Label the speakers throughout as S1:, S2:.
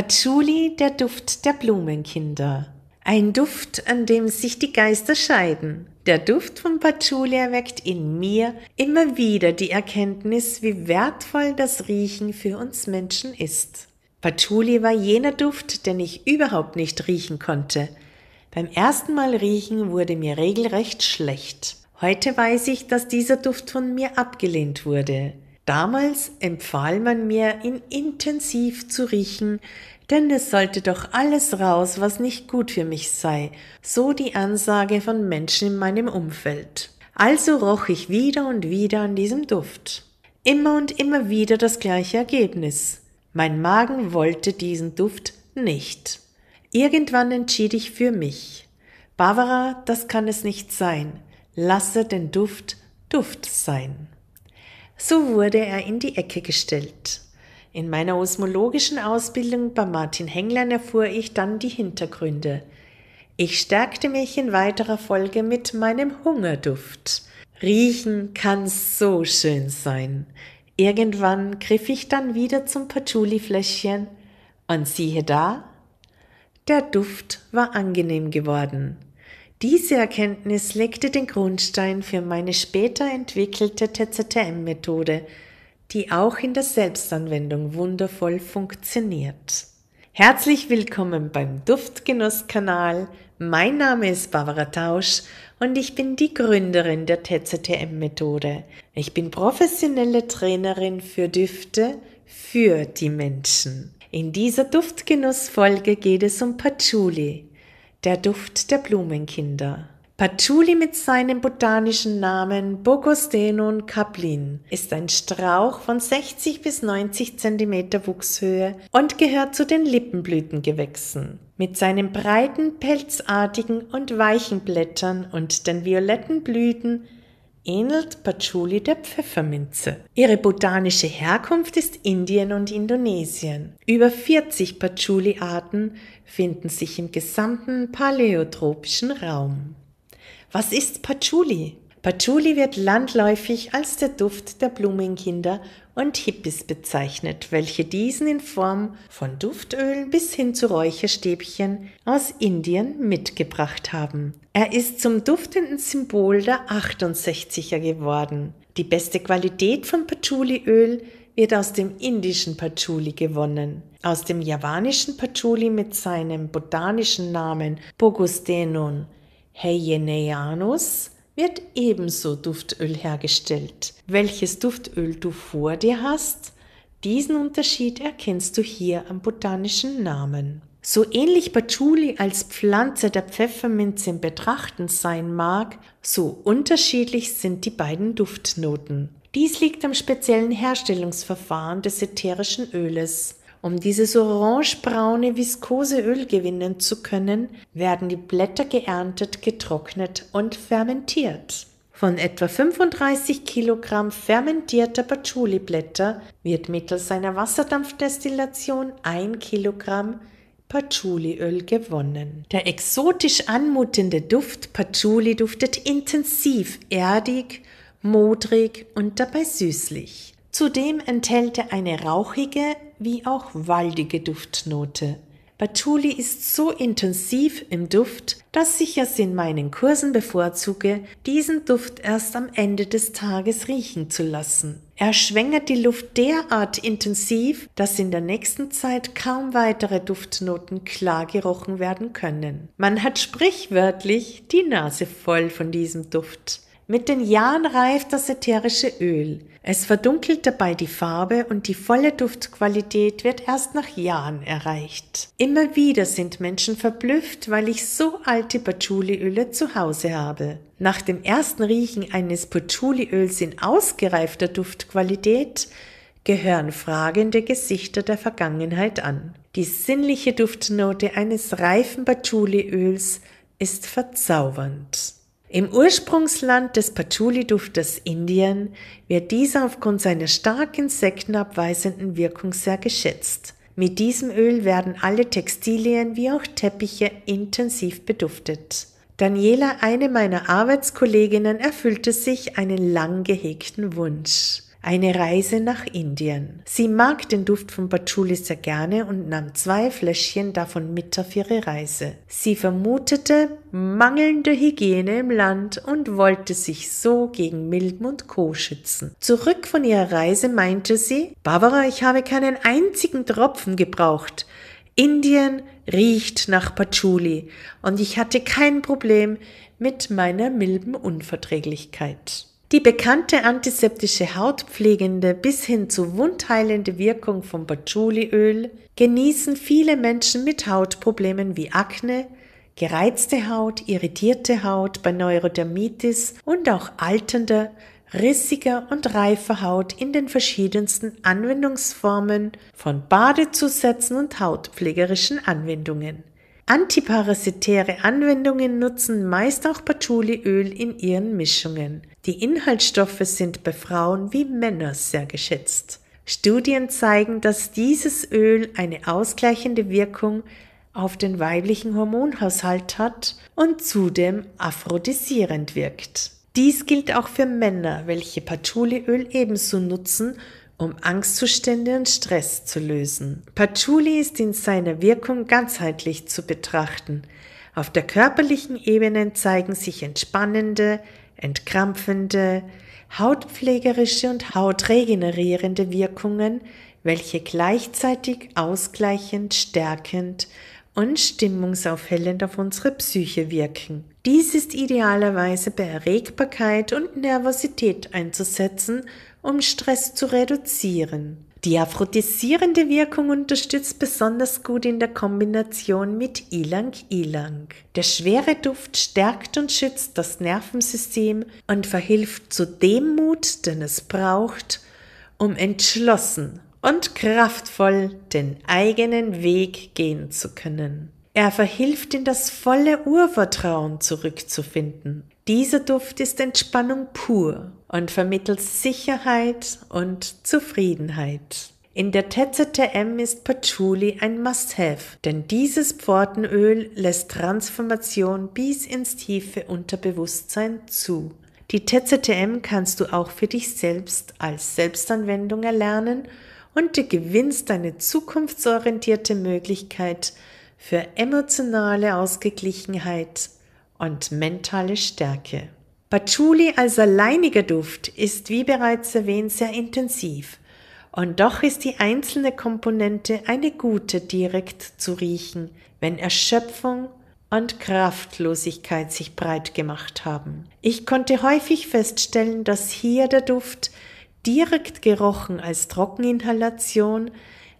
S1: Patchouli, der Duft der Blumenkinder. Ein Duft, an dem sich die Geister scheiden. Der Duft von Patchouli erweckt in mir immer wieder die Erkenntnis, wie wertvoll das Riechen für uns Menschen ist. Patchouli war jener Duft, den ich überhaupt nicht riechen konnte. Beim ersten Mal riechen wurde mir regelrecht schlecht. Heute weiß ich, dass dieser Duft von mir abgelehnt wurde. Damals empfahl man mir, ihn intensiv zu riechen, denn es sollte doch alles raus, was nicht gut für mich sei, so die Ansage von Menschen in meinem Umfeld. Also roch ich wieder und wieder an diesem Duft. Immer und immer wieder das gleiche Ergebnis. Mein Magen wollte diesen Duft nicht. Irgendwann entschied ich für mich. Barbara, das kann es nicht sein. Lasse den Duft Duft sein. So wurde er in die Ecke gestellt. In meiner osmologischen Ausbildung bei Martin Henglein erfuhr ich dann die Hintergründe. Ich stärkte mich in weiterer Folge mit meinem Hungerduft. Riechen kann so schön sein. Irgendwann griff ich dann wieder zum Patchouli-Fläschchen und siehe da, der Duft war angenehm geworden. Diese Erkenntnis legte den Grundstein für meine später entwickelte TZTM-Methode, die auch in der Selbstanwendung wundervoll funktioniert. Herzlich willkommen beim Duftgenuss-Kanal. Mein Name ist Barbara Tausch und ich bin die Gründerin der TZTM-Methode. Ich bin professionelle Trainerin für Düfte für die Menschen. In dieser Duftgenuss-Folge geht es um Patchouli, der Duft der Blumenkinder. Patchouli mit seinem botanischen Namen Bogostenon caplin ist ein Strauch von 60 bis 90 cm Wuchshöhe und gehört zu den Lippenblütengewächsen. Mit seinen breiten, pelzartigen und weichen Blättern und den violetten Blüten ähnelt Patchouli der Pfefferminze. Ihre botanische Herkunft ist Indien und Indonesien. Über 40 Patchouli-Arten finden sich im gesamten paläotropischen Raum. Was ist Patchouli? Patchouli wird landläufig als der Duft der Blumenkinder und Hippies bezeichnet, welche diesen in Form von Duftölen bis hin zu Räucherstäbchen aus Indien mitgebracht haben. Er ist zum duftenden Symbol der 68er geworden. Die beste Qualität von Patchouliöl wird aus dem indischen Patchouli gewonnen. Aus dem javanischen Patchouli mit seinem botanischen Namen Bogustenon heyeneanus wird ebenso Duftöl hergestellt. Welches Duftöl du vor dir hast, diesen Unterschied erkennst du hier am botanischen Namen. So ähnlich Patchouli als Pflanze der Pfefferminze im Betrachten sein mag, so unterschiedlich sind die beiden Duftnoten. Dies liegt am speziellen Herstellungsverfahren des ätherischen Öles. Um dieses orangebraune viskose Öl gewinnen zu können, werden die Blätter geerntet, getrocknet und fermentiert. Von etwa 35 Kilogramm fermentierter Patchouli-Blätter wird mittels einer Wasserdampfdestillation ein Kilogramm Patchouliöl gewonnen. Der exotisch anmutende Duft Patchouli duftet intensiv, erdig, modrig und dabei süßlich. Zudem enthält er eine rauchige wie auch waldige Duftnote. Patchouli ist so intensiv im Duft, dass ich es in meinen Kursen bevorzuge, diesen Duft erst am Ende des Tages riechen zu lassen. Er schwängert die Luft derart intensiv, dass in der nächsten Zeit kaum weitere Duftnoten klar gerochen werden können. Man hat sprichwörtlich die Nase voll von diesem Duft. Mit den Jahren reift das ätherische Öl. Es verdunkelt dabei die Farbe und die volle Duftqualität wird erst nach Jahren erreicht. Immer wieder sind Menschen verblüfft, weil ich so alte Patchouliöle zu Hause habe. Nach dem ersten Riechen eines Patchouliöls in ausgereifter Duftqualität gehören fragende Gesichter der Vergangenheit an. Die sinnliche Duftnote eines reifen Patchouliöls ist verzaubernd. Im Ursprungsland des Patchouli-Duftes Indien wird dieser aufgrund seiner stark insektenabweisenden Wirkung sehr geschätzt. Mit diesem Öl werden alle Textilien wie auch Teppiche intensiv beduftet. Daniela, eine meiner Arbeitskolleginnen, erfüllte sich einen lang gehegten Wunsch. Eine Reise nach Indien. Sie mag den Duft von Patchouli sehr gerne und nahm zwei Fläschchen davon mit auf ihre Reise. Sie vermutete mangelnde Hygiene im Land und wollte sich so gegen Milben und Co. schützen. Zurück von ihrer Reise meinte sie, Barbara, ich habe keinen einzigen Tropfen gebraucht. Indien riecht nach Patchouli und ich hatte kein Problem mit meiner Milbenunverträglichkeit. Die bekannte antiseptische hautpflegende bis hin zu wundheilende Wirkung von Patchouliöl genießen viele Menschen mit Hautproblemen wie Akne, gereizte Haut, irritierte Haut bei Neurodermitis und auch alternder, rissiger und reifer Haut in den verschiedensten Anwendungsformen von Badezusätzen und hautpflegerischen Anwendungen. Antiparasitäre Anwendungen nutzen meist auch Patchouliöl in ihren Mischungen. Die Inhaltsstoffe sind bei Frauen wie Männern sehr geschätzt. Studien zeigen, dass dieses Öl eine ausgleichende Wirkung auf den weiblichen Hormonhaushalt hat und zudem aphrodisierend wirkt. Dies gilt auch für Männer, welche Patchouliöl ebenso nutzen, um Angstzustände und Stress zu lösen. Patchouli ist in seiner Wirkung ganzheitlich zu betrachten. Auf der körperlichen Ebene zeigen sich entspannende, entkrampfende, hautpflegerische und hautregenerierende Wirkungen, welche gleichzeitig ausgleichend, stärkend und stimmungsaufhellend auf unsere Psyche wirken. Dies ist idealerweise bei Erregbarkeit und Nervosität einzusetzen um Stress zu reduzieren. Die aphrodisierende Wirkung unterstützt besonders gut in der Kombination mit Ilang Ilang. Der schwere Duft stärkt und schützt das Nervensystem und verhilft zu dem Mut, den es braucht, um entschlossen und kraftvoll den eigenen Weg gehen zu können. Er verhilft in das volle Urvertrauen zurückzufinden. Dieser Duft ist Entspannung pur und vermittelt Sicherheit und Zufriedenheit. In der TZTM ist Patchouli ein Must-Have, denn dieses Pfortenöl lässt Transformation bis ins tiefe Unterbewusstsein zu. Die TZTM kannst du auch für dich selbst als Selbstanwendung erlernen und du gewinnst eine zukunftsorientierte Möglichkeit für emotionale Ausgeglichenheit und mentale Stärke. Patchouli als alleiniger Duft ist, wie bereits erwähnt, sehr intensiv. Und doch ist die einzelne Komponente eine gute direkt zu riechen, wenn Erschöpfung und Kraftlosigkeit sich breit gemacht haben. Ich konnte häufig feststellen, dass hier der Duft direkt gerochen als Trockeninhalation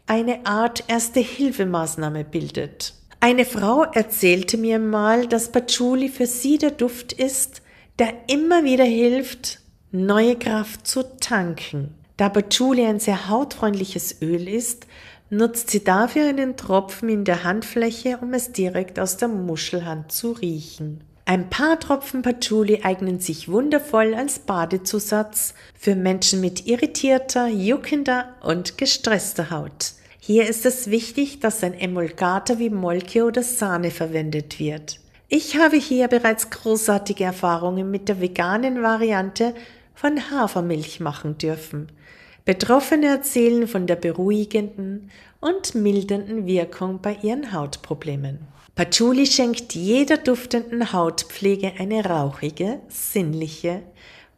S1: eine Art erste Hilfemaßnahme bildet. Eine Frau erzählte mir mal, dass Patchouli für sie der Duft ist, der immer wieder hilft, neue Kraft zu tanken. Da Patchouli ein sehr hautfreundliches Öl ist, nutzt sie dafür einen Tropfen in der Handfläche, um es direkt aus der Muschelhand zu riechen. Ein paar Tropfen Patchouli eignen sich wundervoll als Badezusatz für Menschen mit irritierter, juckender und gestresster Haut. Hier ist es wichtig, dass ein Emulgator wie Molke oder Sahne verwendet wird. Ich habe hier bereits großartige Erfahrungen mit der veganen Variante von Hafermilch machen dürfen. Betroffene erzählen von der beruhigenden und mildernden Wirkung bei ihren Hautproblemen. Patchouli schenkt jeder duftenden Hautpflege eine rauchige, sinnliche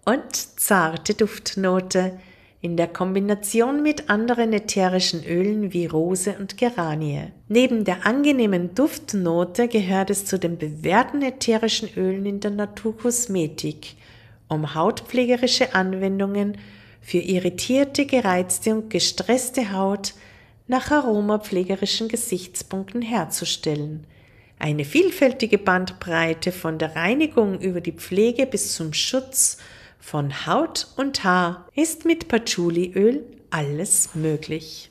S1: und zarte Duftnote, in der Kombination mit anderen ätherischen Ölen wie Rose und Geranie. Neben der angenehmen Duftnote gehört es zu den bewährten ätherischen Ölen in der Naturkosmetik, um hautpflegerische Anwendungen für irritierte, gereizte und gestresste Haut nach aromapflegerischen Gesichtspunkten herzustellen. Eine vielfältige Bandbreite von der Reinigung über die Pflege bis zum Schutz von Haut und Haar ist mit Patchouliöl alles möglich.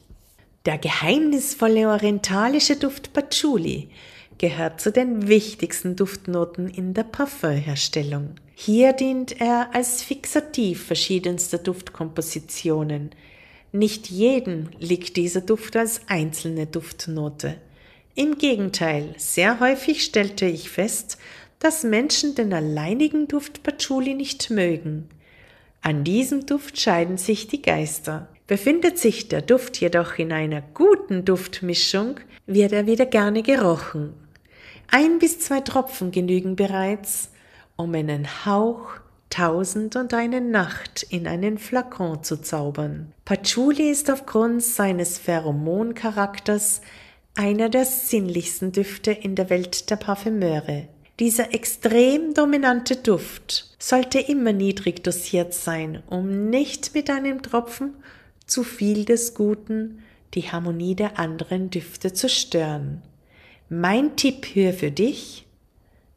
S1: Der geheimnisvolle orientalische Duft Patchouli gehört zu den wichtigsten Duftnoten in der Parfümherstellung. Hier dient er als Fixativ verschiedenster Duftkompositionen. Nicht jedem liegt dieser Duft als einzelne Duftnote. Im Gegenteil, sehr häufig stellte ich fest, dass Menschen den alleinigen Duft Patchouli nicht mögen. An diesem Duft scheiden sich die Geister. Befindet sich der Duft jedoch in einer guten Duftmischung, wird er wieder gerne gerochen. Ein bis zwei Tropfen genügen bereits, um einen Hauch Tausend und eine Nacht in einen Flakon zu zaubern. Patchouli ist aufgrund seines Pheromoncharakters einer der sinnlichsten Düfte in der Welt der Parfümeure. Dieser extrem dominante Duft sollte immer niedrig dosiert sein, um nicht mit einem Tropfen zu viel des Guten die Harmonie der anderen Düfte zu stören. Mein Tipp hier für dich,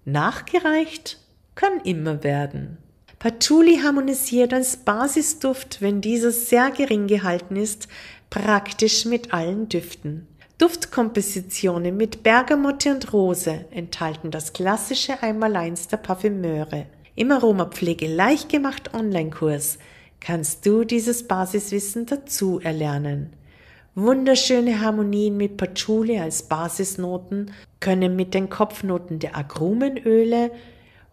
S1: nachgereicht kann immer werden. Patchouli harmonisiert als Basisduft, wenn dieser sehr gering gehalten ist, praktisch mit allen Düften. Duftkompositionen mit Bergamotte und Rose enthalten das klassische Einmaleins der Parfümeure. Im Aromapflege leicht gemacht Online-Kurs kannst du dieses Basiswissen dazu erlernen. Wunderschöne Harmonien mit Patchouli als Basisnoten können mit den Kopfnoten der Agrumenöle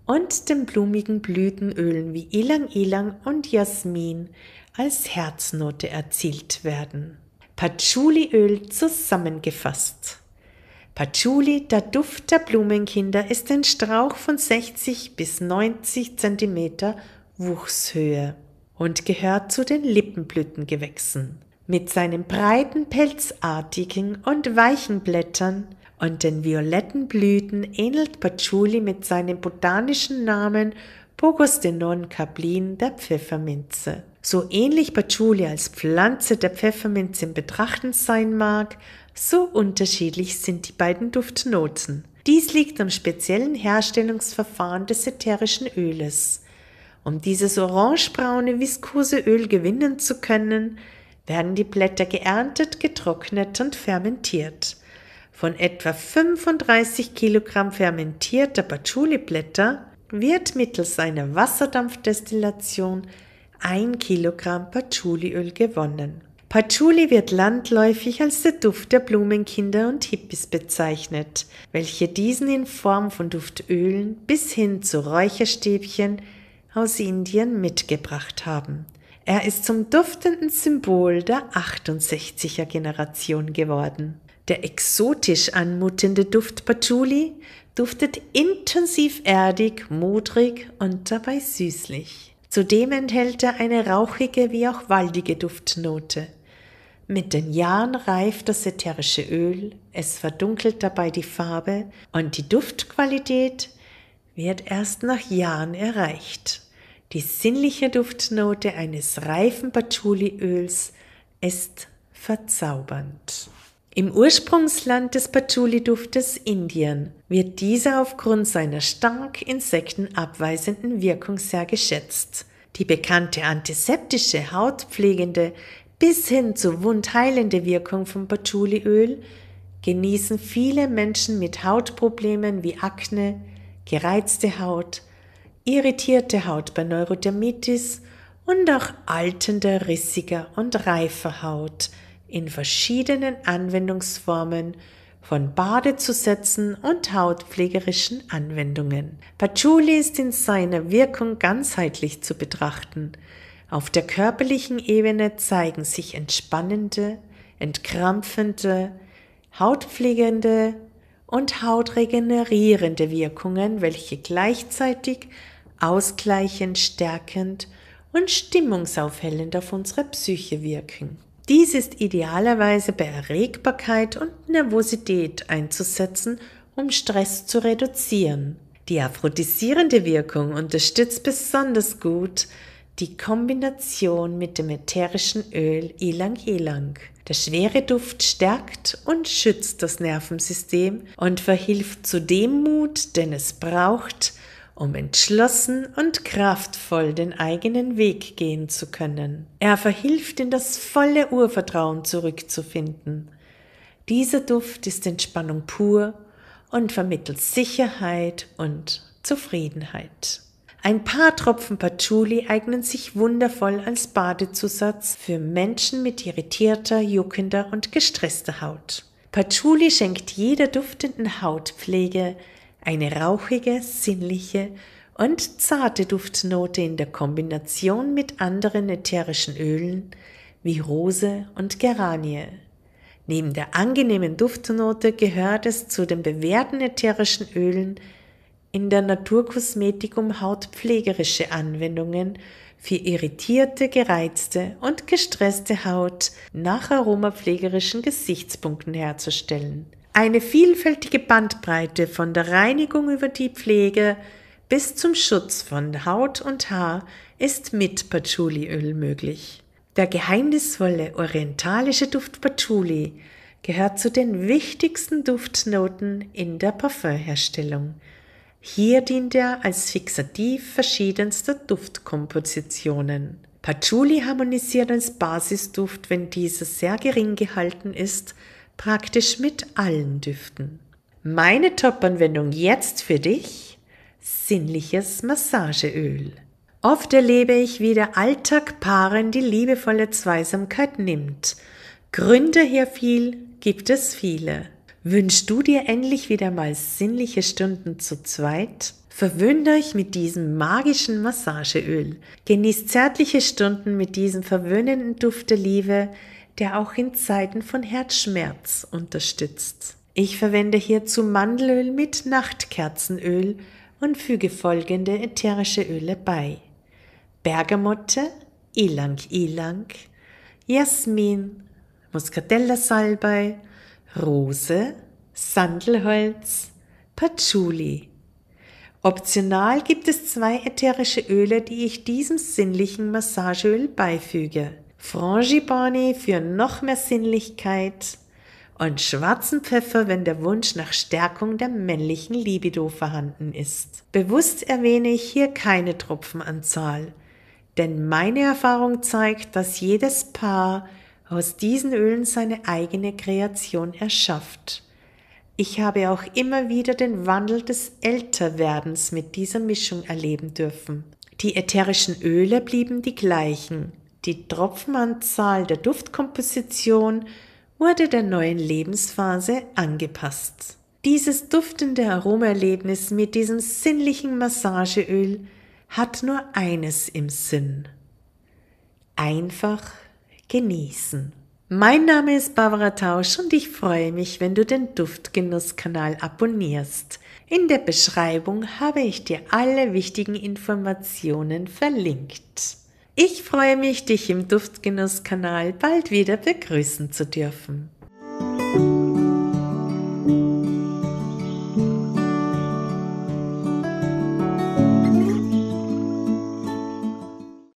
S1: und den blumigen Blütenölen wie Ilang Ilang und Jasmin als Herznote erzielt werden. Patchouliöl zusammengefasst. Patchouli, der Duft der Blumenkinder, ist ein Strauch von 60 bis 90 cm Wuchshöhe und gehört zu den Lippenblütengewächsen. Mit seinen breiten, pelzartigen und weichen Blättern und den violetten Blüten ähnelt Patchouli mit seinem botanischen Namen Pogostenon cablin der Pfefferminze. So ähnlich Patchouli als Pflanze der Pfefferminze im Betrachten sein mag, so unterschiedlich sind die beiden Duftnoten. Dies liegt am speziellen Herstellungsverfahren des ätherischen Öles. Um dieses orangebraune viskose Öl gewinnen zu können, werden die Blätter geerntet, getrocknet und fermentiert. Von etwa 35 Kilogramm fermentierter Patchouli-Blätter wird mittels einer Wasserdampfdestillation ein Kilogramm Patchouliöl gewonnen. Patchouli wird landläufig als der Duft der Blumenkinder und Hippies bezeichnet, welche diesen in Form von Duftölen bis hin zu Räucherstäbchen aus Indien mitgebracht haben. Er ist zum duftenden Symbol der 68er Generation geworden. Der exotisch anmutende Duft Patchouli duftet intensiv erdig, modrig und dabei süßlich. Zudem enthält er eine rauchige wie auch waldige Duftnote. Mit den Jahren reift das ätherische Öl, es verdunkelt dabei die Farbe und die Duftqualität wird erst nach Jahren erreicht. Die sinnliche Duftnote eines reifen Patchouliöls ist verzaubernd. Im Ursprungsland des Patchouli-Duftes Indien wird dieser aufgrund seiner stark insektenabweisenden Wirkung sehr geschätzt. Die bekannte antiseptische, hautpflegende bis hin zu wundheilende Wirkung von Patchouliöl genießen viele Menschen mit Hautproblemen wie Akne, gereizte Haut, irritierte Haut bei Neurodermitis und auch altender, rissiger und reifer Haut in verschiedenen Anwendungsformen von Badezusätzen und hautpflegerischen Anwendungen. Patchouli ist in seiner Wirkung ganzheitlich zu betrachten. Auf der körperlichen Ebene zeigen sich entspannende, entkrampfende, hautpflegende und hautregenerierende Wirkungen, welche gleichzeitig ausgleichend, stärkend und stimmungsaufhellend auf unsere Psyche wirken. Dies ist idealerweise bei Erregbarkeit und Nervosität einzusetzen, um Stress zu reduzieren. Die aphrodisierende Wirkung unterstützt besonders gut die Kombination mit dem ätherischen Öl Ilang Ilang. Der schwere Duft stärkt und schützt das Nervensystem und verhilft zu dem Mut, den es braucht, um entschlossen und kraftvoll den eigenen Weg gehen zu können. Er verhilft in das volle Urvertrauen zurückzufinden. Dieser Duft ist Entspannung pur und vermittelt Sicherheit und Zufriedenheit. Ein paar Tropfen Patchouli eignen sich wundervoll als Badezusatz für Menschen mit irritierter, juckender und gestresster Haut. Patchouli schenkt jeder duftenden Hautpflege eine rauchige, sinnliche und zarte Duftnote in der Kombination mit anderen ätherischen Ölen wie Rose und Geranie. Neben der angenehmen Duftnote gehört es zu den bewährten ätherischen Ölen in der Naturkosmetik um hautpflegerische Anwendungen für irritierte, gereizte und gestresste Haut nach aromapflegerischen Gesichtspunkten herzustellen. Eine vielfältige Bandbreite von der Reinigung über die Pflege bis zum Schutz von Haut und Haar ist mit Patchouliöl möglich. Der geheimnisvolle orientalische Duft Patchouli gehört zu den wichtigsten Duftnoten in der Parfümherstellung. Hier dient er als Fixativ verschiedenster Duftkompositionen. Patchouli harmonisiert als Basisduft, wenn dieser sehr gering gehalten ist, praktisch mit allen Düften. Meine Top-Anwendung jetzt für dich? Sinnliches Massageöl. Oft erlebe ich, wie der Alltag Paaren die liebevolle Zweisamkeit nimmt. Gründe viel gibt es viele. Wünschst du dir endlich wieder mal sinnliche Stunden zu zweit? Verwöhnt euch mit diesem magischen Massageöl. Genießt zärtliche Stunden mit diesem verwöhnenden Duft der Liebe, der auch in Zeiten von Herzschmerz unterstützt. Ich verwende hierzu Mandelöl mit Nachtkerzenöl und füge folgende ätherische Öle bei. Bergamotte, Ilang Ilang, Jasmin, Muscatella Salbei, Rose, Sandelholz, Patchouli. Optional gibt es zwei ätherische Öle, die ich diesem sinnlichen Massageöl beifüge. Frangipani für noch mehr Sinnlichkeit und schwarzen Pfeffer, wenn der Wunsch nach Stärkung der männlichen Libido vorhanden ist. Bewusst erwähne ich hier keine Tropfenanzahl, denn meine Erfahrung zeigt, dass jedes Paar aus diesen Ölen seine eigene Kreation erschafft. Ich habe auch immer wieder den Wandel des Älterwerdens mit dieser Mischung erleben dürfen. Die ätherischen Öle blieben die gleichen. Die Tropfenanzahl der Duftkomposition wurde der neuen Lebensphase angepasst. Dieses duftende Aromaerlebnis mit diesem sinnlichen Massageöl hat nur eines im Sinn. Einfach genießen. Mein Name ist Barbara Tausch und ich freue mich, wenn du den Duftgenusskanal abonnierst. In der Beschreibung habe ich dir alle wichtigen Informationen verlinkt. Ich freue mich, dich im Duftgenusskanal bald wieder begrüßen zu dürfen.